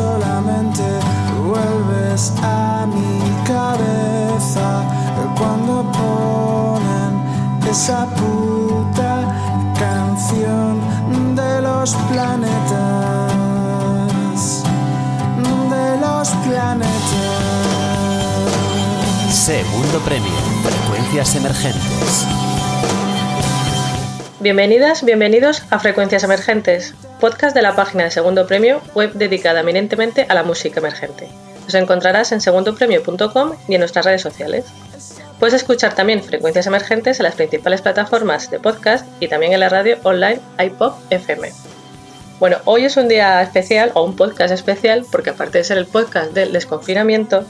Solamente vuelves a mi cabeza cuando ponen esa puta canción de los planetas, de los planetas. Segundo premio, frecuencias emergentes. Bienvenidas, bienvenidos a Frecuencias Emergentes, podcast de la página de Segundo Premio, web dedicada eminentemente a la música emergente. Nos encontrarás en segundopremio.com y en nuestras redes sociales. Puedes escuchar también Frecuencias Emergentes en las principales plataformas de podcast y también en la radio online iPop FM. Bueno, hoy es un día especial o un podcast especial porque aparte de ser el podcast del desconfinamiento,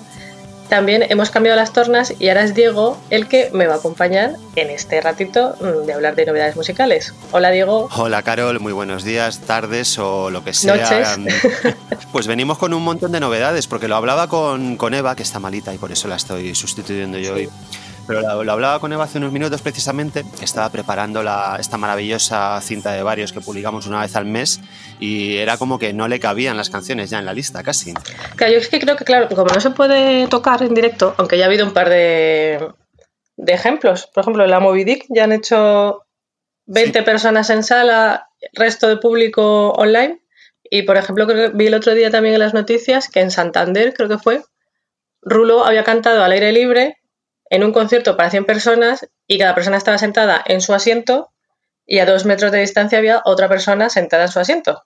también hemos cambiado las tornas y ahora es Diego el que me va a acompañar en este ratito mm, de hablar de novedades musicales. Hola Diego. Hola Carol, muy buenos días, tardes o lo que sea. Noches. Pues venimos con un montón de novedades porque lo hablaba con, con Eva, que está malita y por eso la estoy sustituyendo yo hoy. Pero lo, lo hablaba con Eva hace unos minutos precisamente, estaba preparando la, esta maravillosa cinta de varios que publicamos una vez al mes y era como que no le cabían las canciones ya en la lista casi. Claro, yo es que creo que, claro, como no se puede tocar en directo, aunque ya ha habido un par de, de ejemplos, por ejemplo, la Moby Dick ya han hecho 20 personas en sala, resto de público online. Y por ejemplo, creo que vi el otro día también en las noticias que en Santander, creo que fue, Rulo había cantado al aire libre en un concierto para 100 personas y cada persona estaba sentada en su asiento y a dos metros de distancia había otra persona sentada en su asiento.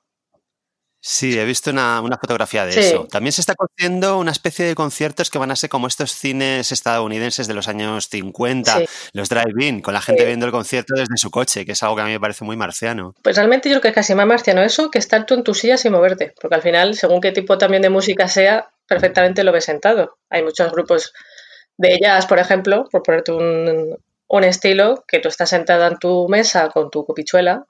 Sí, he visto una, una fotografía de Sí. eso. También se está cociendo una especie de conciertos que van a ser como estos cines estadounidenses de los años 50, Sí. los drive-in, con la gente Sí. viendo el concierto desde su coche, que es algo que a mí me parece muy marciano. Pues realmente yo creo que es casi más marciano eso que estar tú en tu silla sin moverte, porque al final, según qué tipo también de música sea, perfectamente lo ves sentado. Hay muchos grupos de jazz, por ejemplo, por ponerte un, un estilo, que tú estás sentada en tu mesa con tu copichuela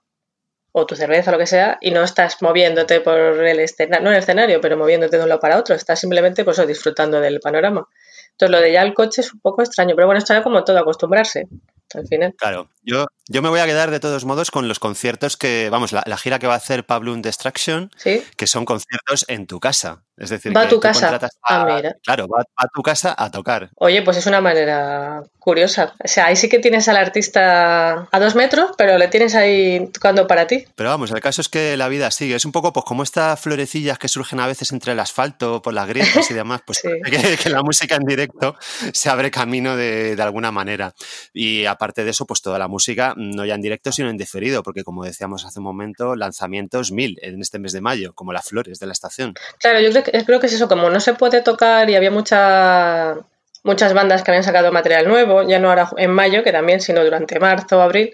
o tu cerveza, lo que sea, y no estás moviéndote por el escenario, no el escenario, pero moviéndote de un lado para otro, estás simplemente pues, disfrutando del panorama. Entonces lo de ya el coche es un poco extraño, pero bueno, ya como todo, acostumbrarse, al final. Claro, yo, yo me voy a quedar de todos modos con los conciertos que, vamos, la, la gira que va a hacer Pablo Destruction, ¿Sí? que son conciertos en tu casa. Es decir, Va a tu casa. Ah, a- mira. Claro, va, va a tu casa a tocar. Oye, pues es una manera curiosa. O sea, ahí sí que tienes al artista a dos metros, pero le tienes ahí tocando para ti. Pero vamos, el caso es que la vida sigue. Es un poco pues como estas florecillas que surgen a veces entre el asfalto, por las grietas y demás, pues Sí. que, que la música en directo se abre camino de, de alguna manera. Y aparte de eso, pues toda la música, no ya en directo, sino en diferido, porque como decíamos hace un momento, lanzamientos mil en este mes de mayo, como las flores de la estación. Claro, yo creo que, creo que es eso, como no se puede tocar y había mucha, muchas bandas que habían sacado material nuevo, ya no ahora en mayo, que también, sino durante marzo o abril,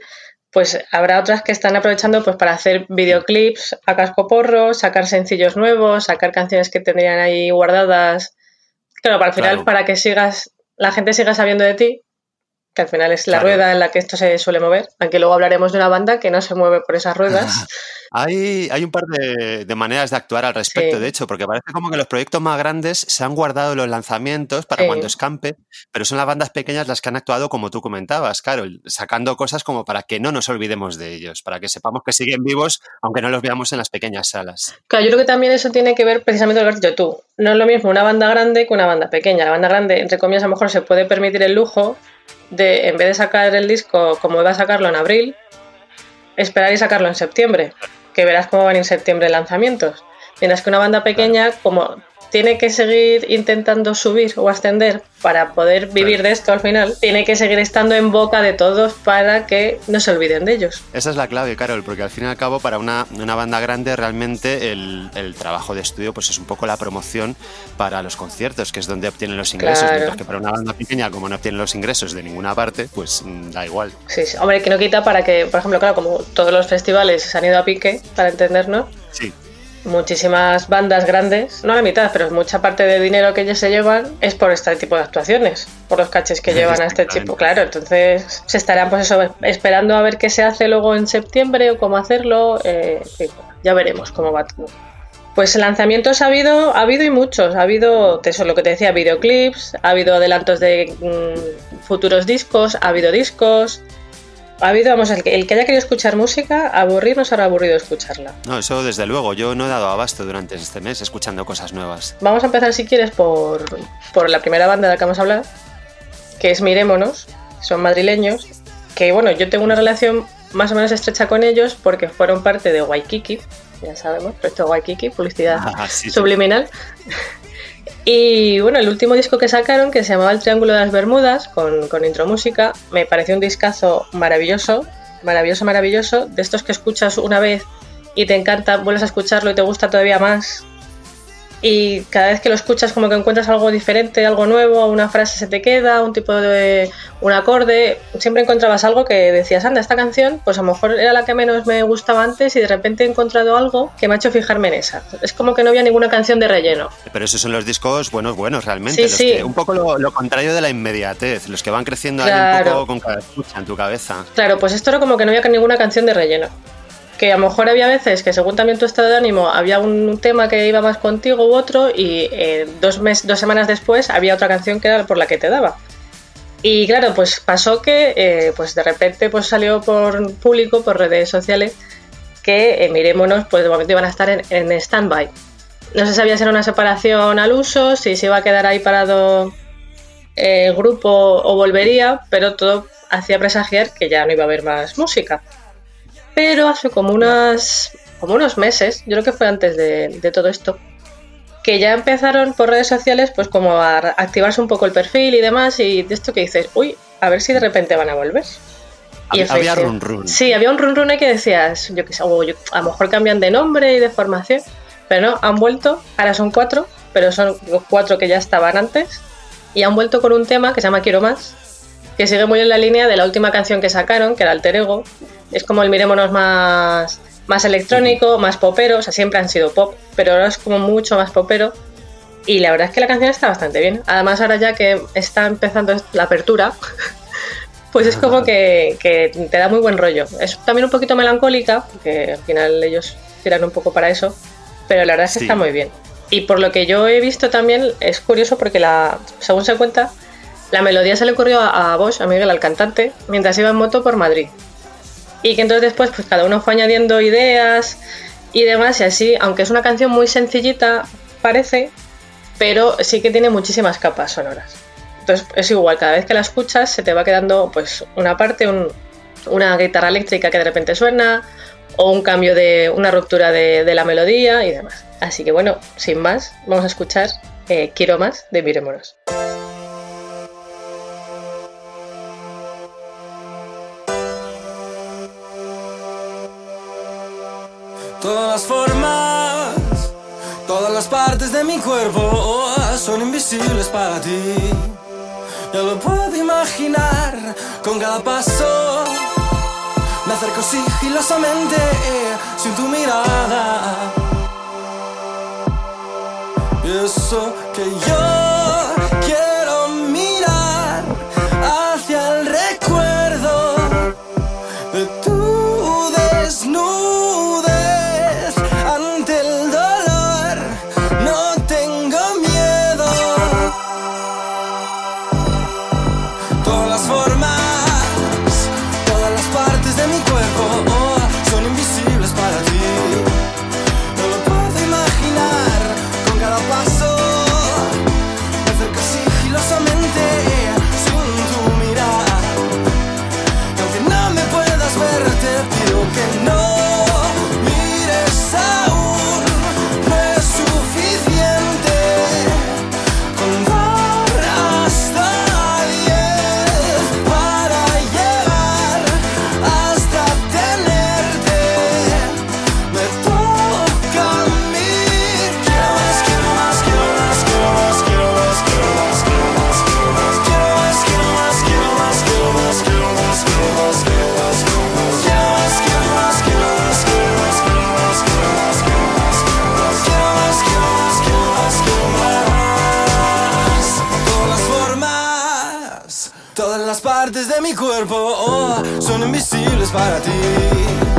pues habrá otras que están aprovechando pues para hacer videoclips a casco porro, sacar sencillos nuevos, sacar canciones que tendrían ahí guardadas. Claro, para al final, Claro. para que sigas, la gente siga sabiendo de ti, que al final es la Claro. rueda en la que esto se suele mover, aunque luego hablaremos de una banda que no se mueve por esas ruedas. Hay, hay un par de, de maneras de actuar al respecto, Sí. de hecho, porque parece como que los proyectos más grandes se han guardado los lanzamientos para Sí. cuando escampe, pero son las bandas pequeñas las que han actuado como tú comentabas, Carol, sacando cosas como para que no nos olvidemos de ellos, para que sepamos que siguen vivos, aunque no los veamos en las pequeñas salas. Claro, yo creo que también eso tiene que ver precisamente con lo que has dicho tú. No es lo mismo una banda grande que una banda pequeña. La banda grande, entre comillas, a lo mejor se puede permitir el lujo de, en vez de sacar el disco como iba a sacarlo en abril, esperar y sacarlo en septiembre. Que verás cómo van en septiembre lanzamientos. Mientras que una banda pequeña, como tiene que seguir intentando subir o ascender para poder vivir de esto al final, tiene que seguir estando en boca de todos para que no se olviden de ellos. Esa es la clave, Carol, porque al fin y al cabo para una, una banda grande realmente el, el, trabajo de estudio pues es un poco la promoción para los conciertos, que es donde obtienen los ingresos, Claro. mientras que para una banda pequeña como no obtienen los ingresos de ninguna parte, pues mm, da igual. Sí, sí. Hombre, que no quita para que, por ejemplo, claro, como todos los festivales se han ido a pique, para entendernos, Sí, muchísimas bandas grandes, no la mitad, pero mucha parte de dinero que ellos se llevan es por este tipo de actuaciones, por los caches que llevan a este tipo, claro. Entonces se estarán, pues eso, esperando a ver qué se hace luego en septiembre o cómo hacerlo. eh, ya veremos cómo va todo. Pues lanzamientos ha habido, ha habido y muchos. Ha habido, eso es lo que te decía, videoclips, ha habido adelantos de mm, futuros discos, ha habido discos. Ha habido, vamos, el que, el que haya querido escuchar música, aburrirnos habrá aburrido escucharla. no, eso desde luego, yo no he dado abasto durante este mes escuchando cosas nuevas. Vamos a empezar, si quieres, por, por la primera banda de la que vamos a hablar, que es Mirémonos, son madrileños, que bueno, yo tengo una relación más o menos estrecha con ellos porque fueron parte de Waikiki, ya sabemos, proyecto Waikiki, publicidad Ah, sí, sí. Y bueno, el último disco que sacaron, que se llamaba El Triángulo de las Bermudas, con, con intro música, me pareció un discazo maravilloso, maravilloso, maravilloso, de estos que escuchas una vez y te encanta, vuelves a escucharlo y te gusta todavía más. Y cada vez que lo escuchas como que encuentras algo diferente, algo nuevo, una frase se te queda, un tipo de... un acorde, siempre encontrabas algo que decías, anda, esta canción, pues a lo mejor era la que menos me gustaba antes y de repente he encontrado algo que me ha hecho fijarme en esa. Es como que no había ninguna canción de relleno. Pero esos son los discos buenos, buenos realmente. Sí, los sí. que- un poco lo, lo contrario de la inmediatez, los que van creciendo ahí un Claro. poco con cada escucha en tu cabeza. Claro, pues esto era como que no había ninguna canción de relleno. Que a lo mejor había veces que según también tu estado de ánimo había un tema que iba más contigo u otro y eh, dos, mes, dos semanas después había otra canción que era por la que te daba. Y claro, pues pasó que eh, pues de repente pues salió por público, por redes sociales, que eh, Mirémonos pues de momento iban a estar en, en stand-by. No se sabía si era una separación al uso, si se iba a quedar ahí parado eh, el grupo o volvería, pero todo hacía presagiar que ya no iba a haber más música. Pero hace como unas como unos meses, yo creo que fue antes de, de todo esto, que ya empezaron por redes sociales pues como a activarse un poco el perfil y demás y de esto que dices, uy, a ver si de repente van a volver. Y Hab- había run run. Sí, había un run run que decías, yo que sé, o yo- a lo mejor cambian de nombre y de formación, pero no, han vuelto, ahora son cuatro, pero son los cuatro que ya estaban antes, y han vuelto con un tema que se llama Quiero Más, que sigue muy en la línea de la última canción que sacaron, que era Alter Ego, es como el Mirémonos más, más electrónico, más popero, o sea, siempre han sido pop, pero ahora es como mucho más popero, y la verdad es que la canción está bastante bien. Además, ahora ya que está empezando la apertura, pues es como que, que te da muy buen rollo. Es también un poquito melancólica, porque al final ellos tiran un poco para eso, pero la verdad es que Sí. está muy bien. Y por lo que yo he visto también, es curioso porque la, según se cuenta, la melodía se le ocurrió a, a Bosch, a Miguel, al cantante, mientras iba en moto por Madrid. Y que entonces después pues cada uno fue añadiendo ideas y demás, y así, aunque es una canción muy sencillita, parece, pero sí que tiene muchísimas capas sonoras. Entonces es igual, cada vez que la escuchas se te va quedando pues una parte, un- una guitarra eléctrica que de repente suena, o un cambio de una ruptura de, la melodía y demás. Así que bueno, sin más, vamos a escuchar eh, Quiero más de Miremonos. Todas las formas, todas las partes de mi cuerpo son invisibles para ti. Ya lo puedo imaginar con cada paso. Me acerco sigilosamente sin tu mirada. Y eso que yo mi cuerpo oh, son invisibles para ti.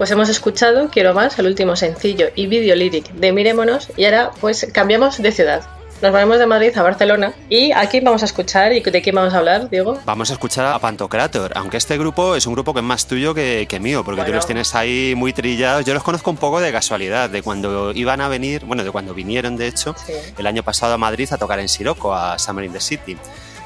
Pues hemos escuchado Quiero más, el último sencillo y vídeo líric de Miremonos y ahora pues cambiamos de ciudad. Nos movemos de Madrid a Barcelona y aquí vamos a escuchar y de quién vamos a hablar, Diego. Vamos a escuchar a Pantocrator, aunque este grupo es un grupo que es más tuyo que, que mío, porque tú los tienes ahí muy trillados. Yo los conozco un poco de casualidad, de cuando iban a venir, bueno, de cuando vinieron de hecho, Sí. el año pasado a Madrid a tocar en Siroco, a Summer in the City,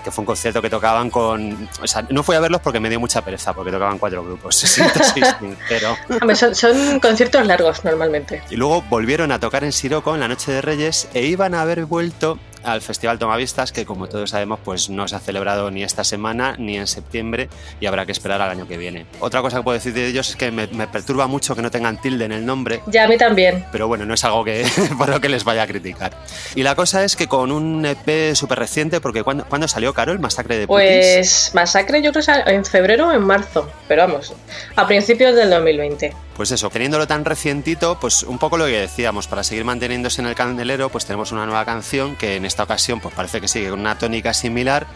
que fue un concierto que tocaban con... O sea, no fui a verlos porque me dio mucha pereza, porque tocaban cuatro grupos, sincero. Hombre, son, son conciertos largos normalmente. Y luego volvieron a tocar en Siroco en la Noche de Reyes e iban a haber vuelto al Festival Tomavistas, que como todos sabemos, pues no se ha celebrado ni esta semana ni en septiembre y habrá que esperar al año que viene. Otra cosa que puedo decir de ellos es que me, me perturba mucho que no tengan tilde en el nombre, Ya a mí también. pero bueno, no es algo que por lo que les vaya a criticar. Y la cosa es que con un EP súper reciente, porque cuando, ¿cuándo salió Carol? Masacre de Putis. Pues Masacre yo creo que en febrero o en marzo, pero vamos, a principios del 2020. Pues eso, teniéndolo tan recientito, pues un poco lo que decíamos, para seguir manteniéndose en el candelero, pues tenemos una nueva canción que en esta ocasión pues parece que sigue con una tónica similar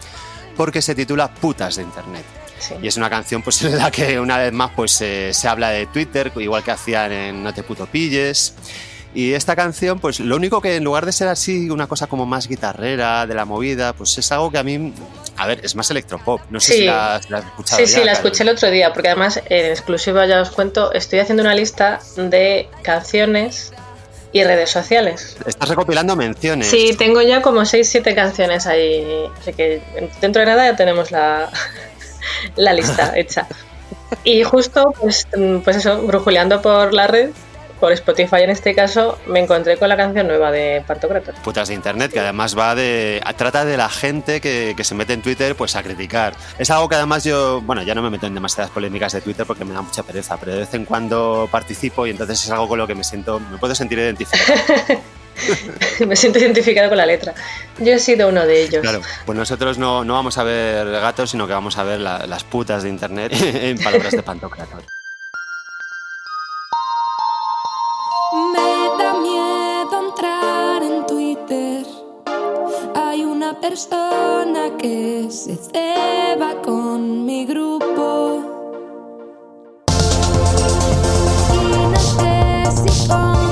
porque se titula Putas de Internet. Sí. Y es una canción pues en la que una vez más pues eh, se habla de Twitter, igual que hacían en No te puto pilles. Y esta canción, pues lo único que en lugar de ser así una cosa como más guitarrera, de la movida, pues es algo que a mí, a ver, es más electropop. No sé Sí. si la, si la has escuchado. Sí, ya, sí, la escuché el otro día, porque además en exclusiva ya os cuento, estoy haciendo una lista de canciones y redes sociales. Estás recopilando menciones. Sí, tengo ya como 6-7 canciones ahí, así que dentro de nada ya tenemos la, la lista hecha. Y justo, pues, pues eso, brujuleando por la red, por Spotify en este caso, me encontré con la canción nueva de Pantocrator. putas de internet, que además va de. trata de la gente que, que se mete en Twitter pues a criticar. Es algo que además yo, bueno, ya no me meto en demasiadas polémicas de Twitter porque me da mucha pereza, pero de vez en cuando participo y entonces es algo con lo que me siento, me puedo sentir identificado. me siento identificado con la letra. Yo he sido uno de ellos. Claro, pues nosotros no, no vamos a ver gatos, sino que vamos a ver la- las putas de internet en palabras de Pantocrator. Persona que se ceba con mi grupo. Y no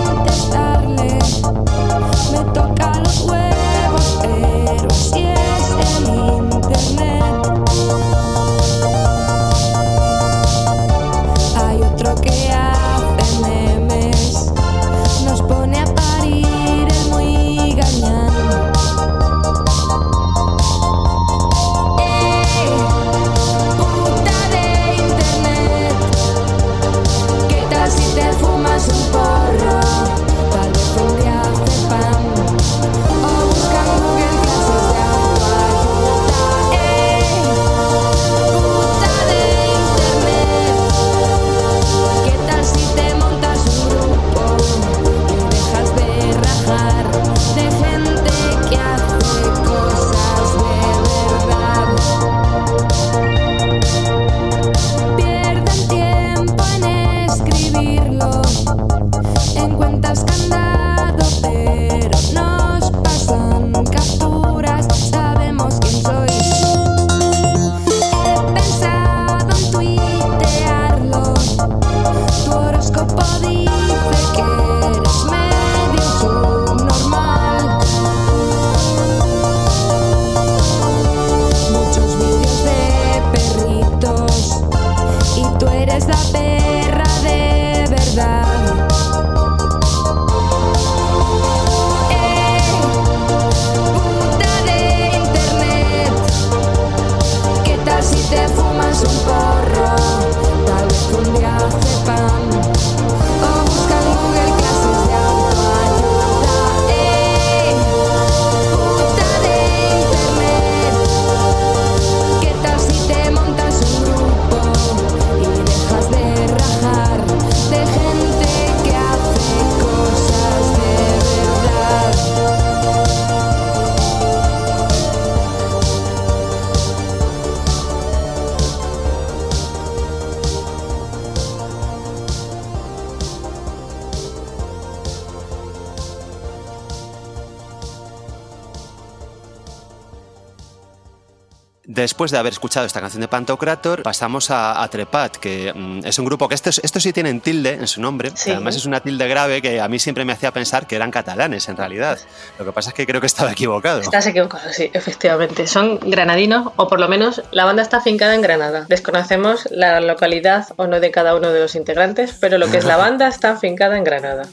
Después de haber escuchado esta canción de Pantocrator, pasamos a, a Trepat, que mm, es un grupo que estos, estos sí tienen tilde en su nombre. Sí. Además es una tilde grave que a mí siempre me hacía pensar que eran catalanes en realidad. Lo que pasa es que creo que estaba equivocado. Estás equivocado, sí, efectivamente. Son granadinos, o por lo menos la banda está afincada en Granada. Desconocemos la localidad o no de cada uno de los integrantes, pero lo que es la banda está afincada en Granada.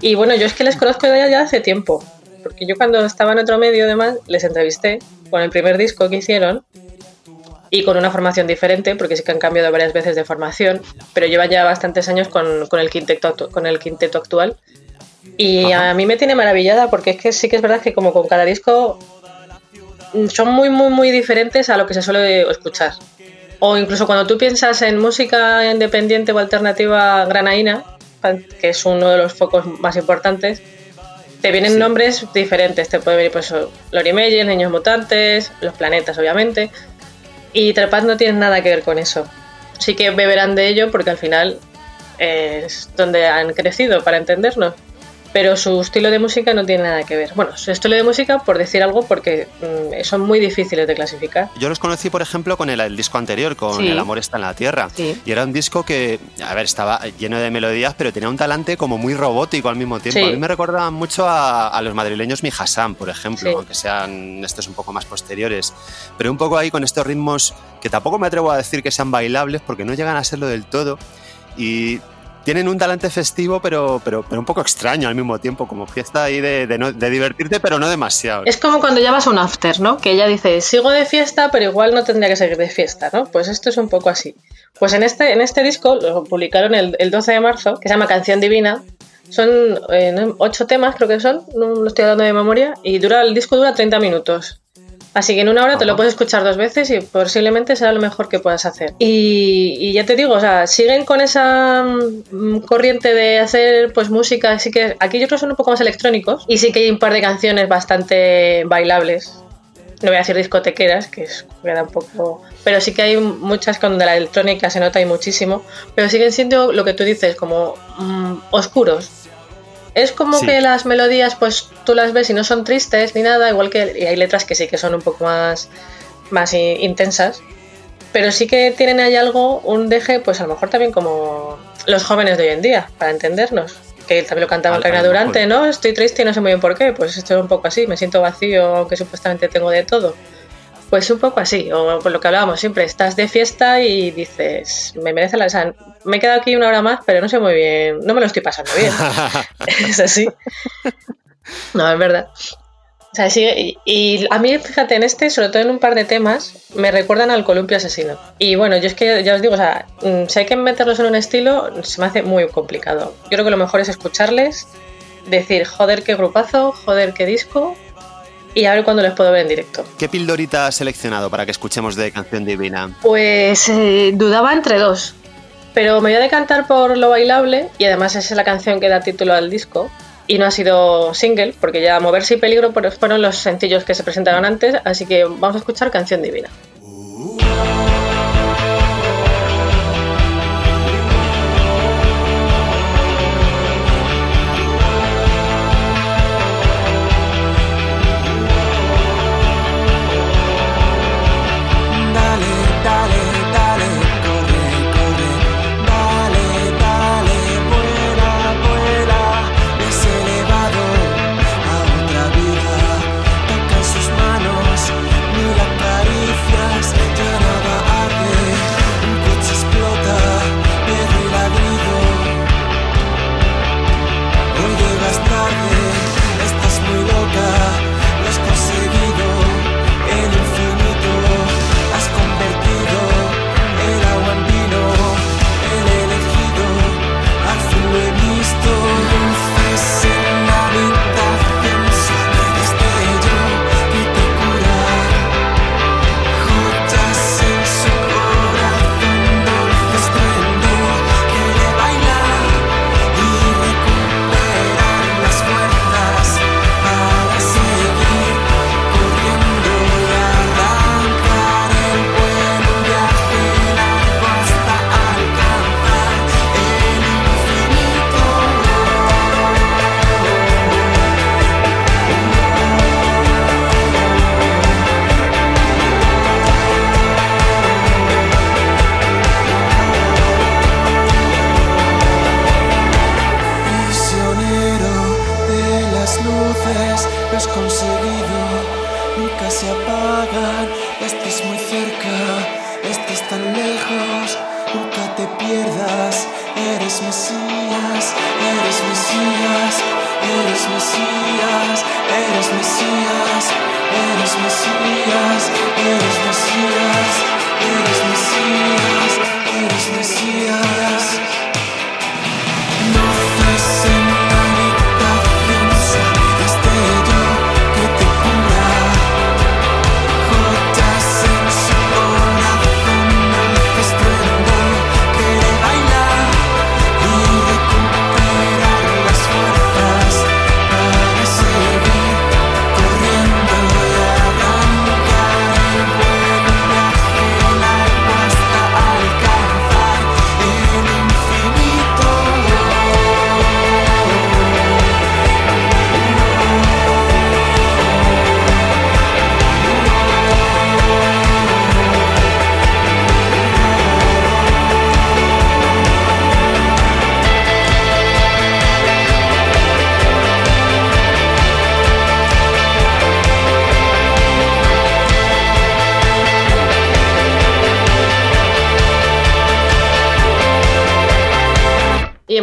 Y bueno, yo es que les conozco ya, ya hace tiempo, porque yo cuando estaba en otro medio, además, les entrevisté con el primer disco que hicieron y con una formación diferente, porque sí que han cambiado varias veces de formación, pero llevan ya bastantes años con, con el, quinteto, con el quinteto actual. Y Ajá. a mí me tiene maravillada porque es que sí que es verdad que como con cada disco mm, son muy, muy, muy diferentes a lo que se suele escuchar. O incluso cuando tú piensas en música independiente o alternativa granaína, que es uno de los focos más importantes, te vienen Sí. nombres diferentes. Te puede venir pues Lori Meyer, Niños Mutantes, Los Planetas, obviamente. Y Trepat no tiene nada que ver con eso. Sí que beberán de ello porque al final es donde han crecido, para entendernos. Pero su estilo de música no tiene nada que ver. Bueno, su estilo de música, por decir algo, porque mm, son muy difíciles de clasificar. Yo los conocí, por ejemplo, con el, el disco anterior, con Sí. El amor está en la tierra. Sí. Y era un disco que, a ver, estaba lleno de melodías, pero tenía un talante como muy robótico al mismo tiempo. Sí. A mí me recordaba mucho a, a los madrileños Mi Hassan, por ejemplo, aunque sean estos un poco más posteriores. Pero un poco ahí con estos ritmos que tampoco me atrevo a decir que sean bailables, porque no llegan a serlo del todo. Y tienen un talante festivo, pero, pero, pero un poco extraño al mismo tiempo, como fiesta ahí de, de no- de divertirte, pero no demasiado. Es como cuando ya vas a un after, ¿no? Que ella dice, sigo de fiesta, pero igual no tendría que seguir de fiesta, ¿no? Pues esto es un poco así. Pues en este, en este disco, lo publicaron el, el 12 de marzo, que se llama Canción Divina. Son eh, ocho temas, creo que son, no lo estoy dando de memoria, y dura el disco dura 30 minutos. Así que en una hora te lo puedes escuchar dos veces y posiblemente será lo mejor que puedas hacer. Y, y ya te digo, o sea, siguen con esa mm, corriente de hacer pues música, así que aquí yo creo que son un poco más electrónicos y sí que hay un par de canciones bastante bailables. No voy a decir discotequeras, que es, queda un poco... Pero sí que hay muchas donde la electrónica se nota y muchísimo, pero siguen siendo lo que tú dices, como mm, oscuros. Es como Sí. que las melodías, pues tú las ves y no son tristes ni nada, igual que y hay letras que sí que son un poco más, más intensas, pero sí que tienen ahí algo, un deje, pues a lo mejor también como los jóvenes de hoy en día, para entendernos. Que también lo cantaba Reina mejor. Durante, ¿no? Estoy triste y no sé muy bien por qué. Pues esto es un poco así, me siento vacío, aunque supuestamente tengo de todo. Pues un poco así, o por lo que hablábamos siempre, estás de fiesta y dices, me merece la... O sea, me he quedado aquí una hora más, pero no sé muy bien, no me lo estoy pasando bien. es así. No, es verdad. O sea, sí, y, a mí, fíjate, en este, sobre todo en un par de temas, me recuerdan al columpio asesino. Y bueno, yo es que ya os digo, o sea, mm, si hay que meterlos en un estilo, se me hace muy complicado. Yo creo que lo mejor es escucharles, decir, joder, qué grupazo, joder, qué disco, y a ver cuándo les puedo ver en directo. ¿Qué pildorita has seleccionado para que escuchemos de Canción Divina? Pues eh, dudaba entre dos, pero me voy a decantar por lo bailable y además esa es la canción que da título al disco y no ha sido single porque ya Moverse y Peligro fueron los sencillos que se presentaron antes, así que vamos a escuchar Canción Divina.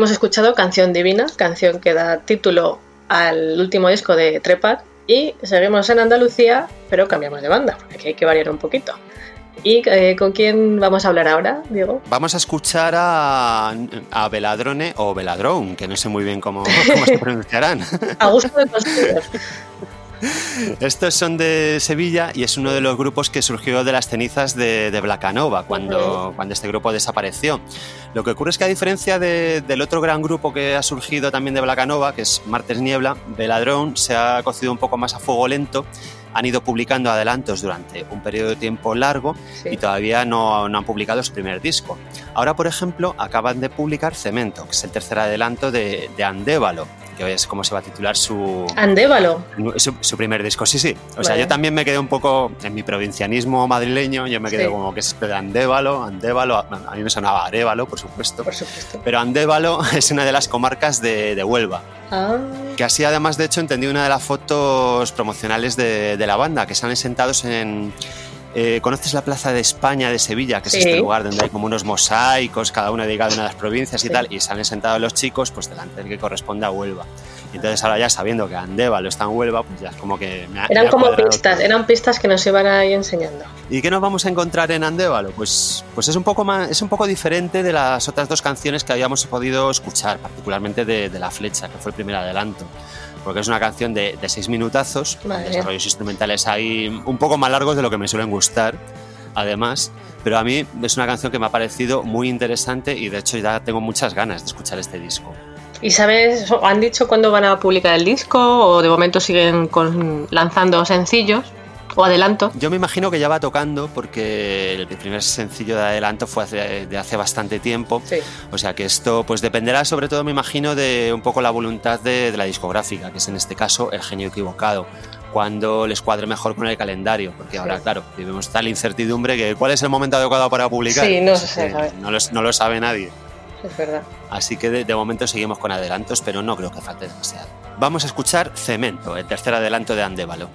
Hemos escuchado Canción Divina, canción que da título al último disco de Trepat. Y seguimos en Andalucía, pero cambiamos de banda, porque aquí hay que variar un poquito. ¿Y eh, con quién vamos a hablar ahora, Diego? Vamos a escuchar a, a Veladrone o Veladrone, que no sé muy bien cómo, cómo se pronunciarán. A gusto de todos. Estos son de Sevilla y es uno de los grupos que surgió de las cenizas de, de Blacanova cuando, cuando este grupo desapareció. Lo que ocurre es que a diferencia de- del otro gran grupo que ha surgido también de Blacanova, que es Martes Niebla, Veladrón se ha cocido un poco más a fuego lento. Han ido publicando adelantos durante un periodo de tiempo largo Sí. y todavía no, no han publicado su primer disco. Ahora, por ejemplo, acaban de publicar Cemento, que es el tercer adelanto de, de Andévalo, que es como se va a titular su, Andévalo. su, su primer disco, sí, sí. O sea, yo también me quedé un poco en mi provincianismo madrileño, yo me quedé Sí. como que es de Andévalo, Andévalo, a mí me sonaba Arévalo, por supuesto. Por supuesto. Pero Andévalo es una de las comarcas de, de Huelva, Ah, que así además de hecho entendí una de las fotos promocionales de, de la banda, que salen sentados en... eh, ¿Conoces la Plaza de España de Sevilla? Que es Sí. este lugar donde hay como unos mosaicos, cada uno dedicado a una de las provincias y Sí. tal, y salen sentados los chicos pues delante del que corresponde a Huelva. Y entonces ahora ya sabiendo que Andévalo está en Huelva, pues ya es como que me ha, me eran ha como pistas, todo. eran pistas que nos iban ahí enseñando. ¿Y qué nos vamos a encontrar en Andévalo? Pues, pues es, un poco más, es un poco diferente de las otras dos canciones que habíamos podido escuchar, particularmente de, de La Flecha, que fue el primer adelanto. Porque es una canción de, de seis minutazos, con Madre desarrollos instrumentales ahí un poco más largos de lo que me suelen gustar, además. Pero a mí es una canción que me ha parecido muy interesante y de hecho ya tengo muchas ganas de escuchar este disco. ¿Y sabes, han dicho cuándo van a publicar el disco o de momento siguen con- lanzando sencillos o adelanto? Yo me imagino que ya va tocando porque el primer sencillo de adelanto fue hace- de hace bastante tiempo. Sí. O sea que esto pues dependerá sobre todo, me imagino, de un poco la voluntad de, de la discográfica, que es en este caso el genio equivocado, cuando les cuadre mejor con el calendario, porque ahora, Sí. claro, vivimos tal incertidumbre que cuál es el momento adecuado para publicar. Sí, no se sabe. no, lo, no lo sabe nadie. Es verdad. Así que de, de momento seguimos con adelantos, pero no creo que falte demasiado. Vamos a escuchar Cemento, el tercer adelanto de Andévalo.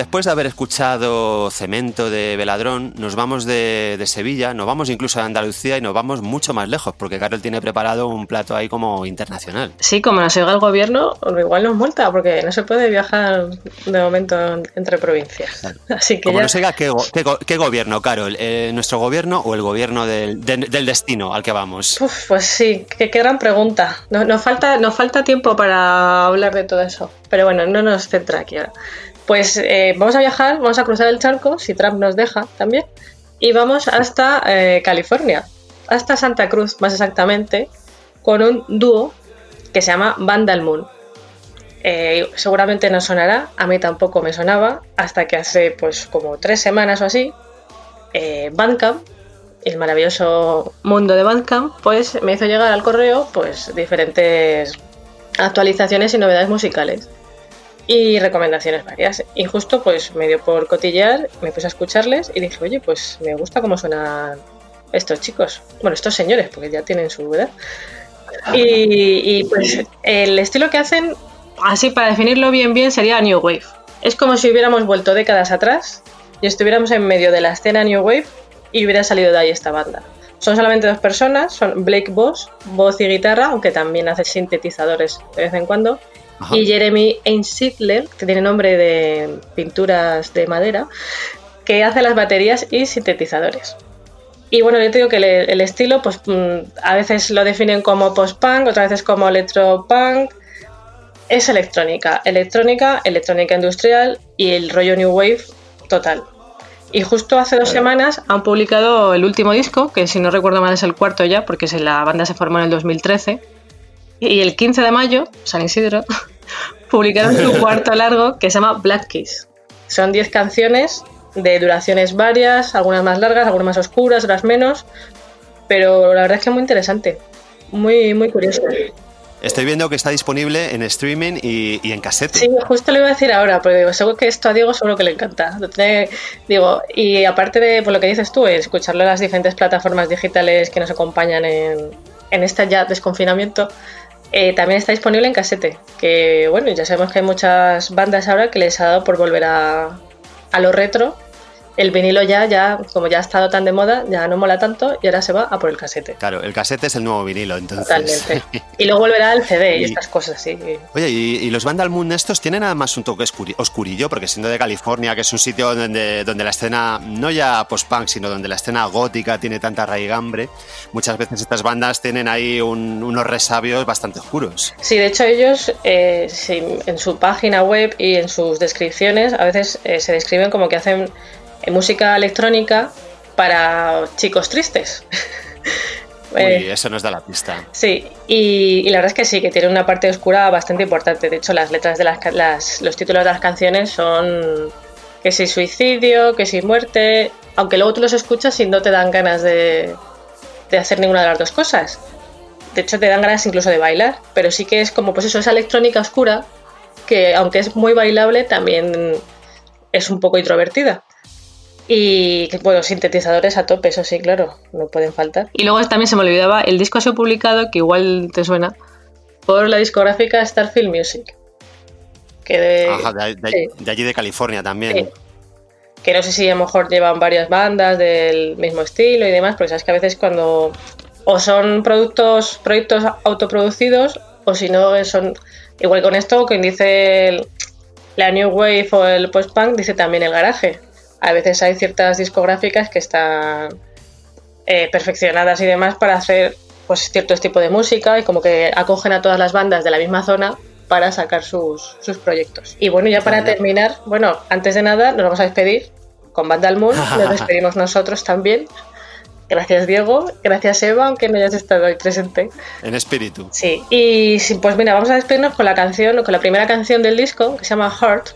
Después de haber escuchado Cemento de Veladrón, nos vamos de, de Sevilla, nos vamos incluso a Andalucía y nos vamos mucho más lejos, porque Carol tiene preparado un plato ahí como internacional. Sí, como nos llega el gobierno, igual nos multa, porque no se puede viajar de momento entre provincias. Así que Como ya- no se diga, ¿qué, qué go- qué gobierno, Carol? Eh, ¿Nuestro gobierno o el gobierno del, de- del destino al que vamos? Uf, pues sí, qué, qué gran pregunta. No- Nos, falta, nos falta tiempo para hablar de todo eso. Pero bueno, no nos centra aquí ahora. Pues eh, vamos a viajar, vamos a cruzar el charco, si Trump nos deja también, y vamos hasta eh, California, hasta Santa Cruz más exactamente, con un dúo que se llama Vandal Moon. Eh, seguramente no sonará, a mí tampoco me sonaba, hasta que hace pues como tres semanas o así, Bandcamp, el maravilloso mundo de Bandcamp, pues me hizo llegar al correo pues diferentes actualizaciones y novedades musicales y recomendaciones varias. Y justo pues me dio por cotillear, me puse a escucharles y dije, oye, pues me gusta cómo suenan estos chicos, bueno, estos señores, porque ya tienen su edad. Y, y, pues el estilo que hacen, así para definirlo bien bien, sería New Wave. Es como si hubiéramos vuelto décadas atrás y estuviéramos en medio de la escena New Wave y hubiera salido de ahí esta banda. Son solamente dos personas, son Blake Boss, voz y guitarra, aunque también hace sintetizadores de vez en cuando, Ajá. y Jeremy Einsiedler, que tiene nombre de pinturas de madera, que hace las baterías y sintetizadores. Y bueno, yo te digo que el, el estilo, pues mm, a veces lo definen como post-punk, otras veces como electropunk. Es electrónica, electrónica, electrónica industrial y el rollo New Wave total. Y justo hace dos semanas han publicado el último disco, que si no recuerdo mal es el cuarto ya, porque la banda se formó en el 2013. Y el 15 de mayo, San Isidro, publicaron su cuarto largo que se llama Black Kiss. Son 10 canciones de duraciones varias, algunas más largas, algunas más oscuras, otras menos, pero la verdad es que es muy interesante, muy, muy curioso. Estoy viendo que está disponible en streaming y, y en casete. Sí, justo lo iba a decir ahora, porque digo, seguro que esto a Diego seguro que le encanta. Tiene- digo, y aparte de por lo que dices tú, escucharlo en las diferentes plataformas digitales que nos acompañan en, en este ya desconfinamiento, eh, también está disponible en casete. Que bueno, ya sabemos que hay muchas bandas ahora que les ha dado por volver a, a lo retro. El vinilo ya, ya, como ya ha estado tan de moda, ya no mola tanto y ahora se va a por el casete. Claro, el casete es el nuevo vinilo, entonces. Totalmente. Y luego volverá al CD y Y- estas cosas, sí. Oye, y, y los Vandal Moon estos tienen además un toque oscuri- oscurillo, porque siendo de California, que es un sitio donde, donde la escena, no ya post-punk, sino donde la escena gótica tiene tanta raigambre, muchas veces estas bandas tienen ahí un- unos resabios bastante oscuros. Sí, de hecho ellos eh, sí, en su página web y en sus descripciones a veces eh, se describen como que hacen música electrónica para chicos tristes. Uy, Eh, eso nos da la pista. Sí, y, y la verdad es que sí, que tiene una parte oscura bastante importante. De hecho, las letras de las, las- los títulos de las canciones son que si suicidio, que si muerte, aunque luego tú los escuchas y no te dan ganas de, de hacer ninguna de las dos cosas. De hecho, te dan ganas incluso de bailar, pero sí que es como, pues eso, esa electrónica oscura que, aunque es muy bailable, también es un poco introvertida. Y que, bueno, sintetizadores a tope, eso sí, claro, no pueden faltar. Y luego también se me olvidaba, el disco ha sido publicado, que igual te suena, por la discográfica Starfield Music. Que, de, Ajá, de, de- sí. de allí de California también. Sí. que no sé si a lo mejor llevan varias bandas del mismo estilo y demás, porque sabes que a veces cuando o son productos, proyectos autoproducidos, o si no son igual con esto, quien dice el- la New Wave o el post-punk, dice también el garaje. A veces hay ciertas discográficas que están eh, perfeccionadas y demás para hacer pues ciertos tipos de música y como que acogen a todas las bandas de la misma zona para sacar sus, sus proyectos. Y bueno, ya para terminar, bueno, antes de nada nos vamos a despedir con Vandal Moon, nos despedimos nosotros también. Gracias Diego, gracias Eva, aunque no hayas estado ahí presente. En espíritu. Sí, y pues mira, vamos a despedirnos con la canción, con la primera canción del disco, que se llama Heart,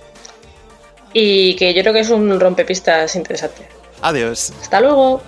y que yo creo que es un rompepistas interesante. Adiós. Hasta luego.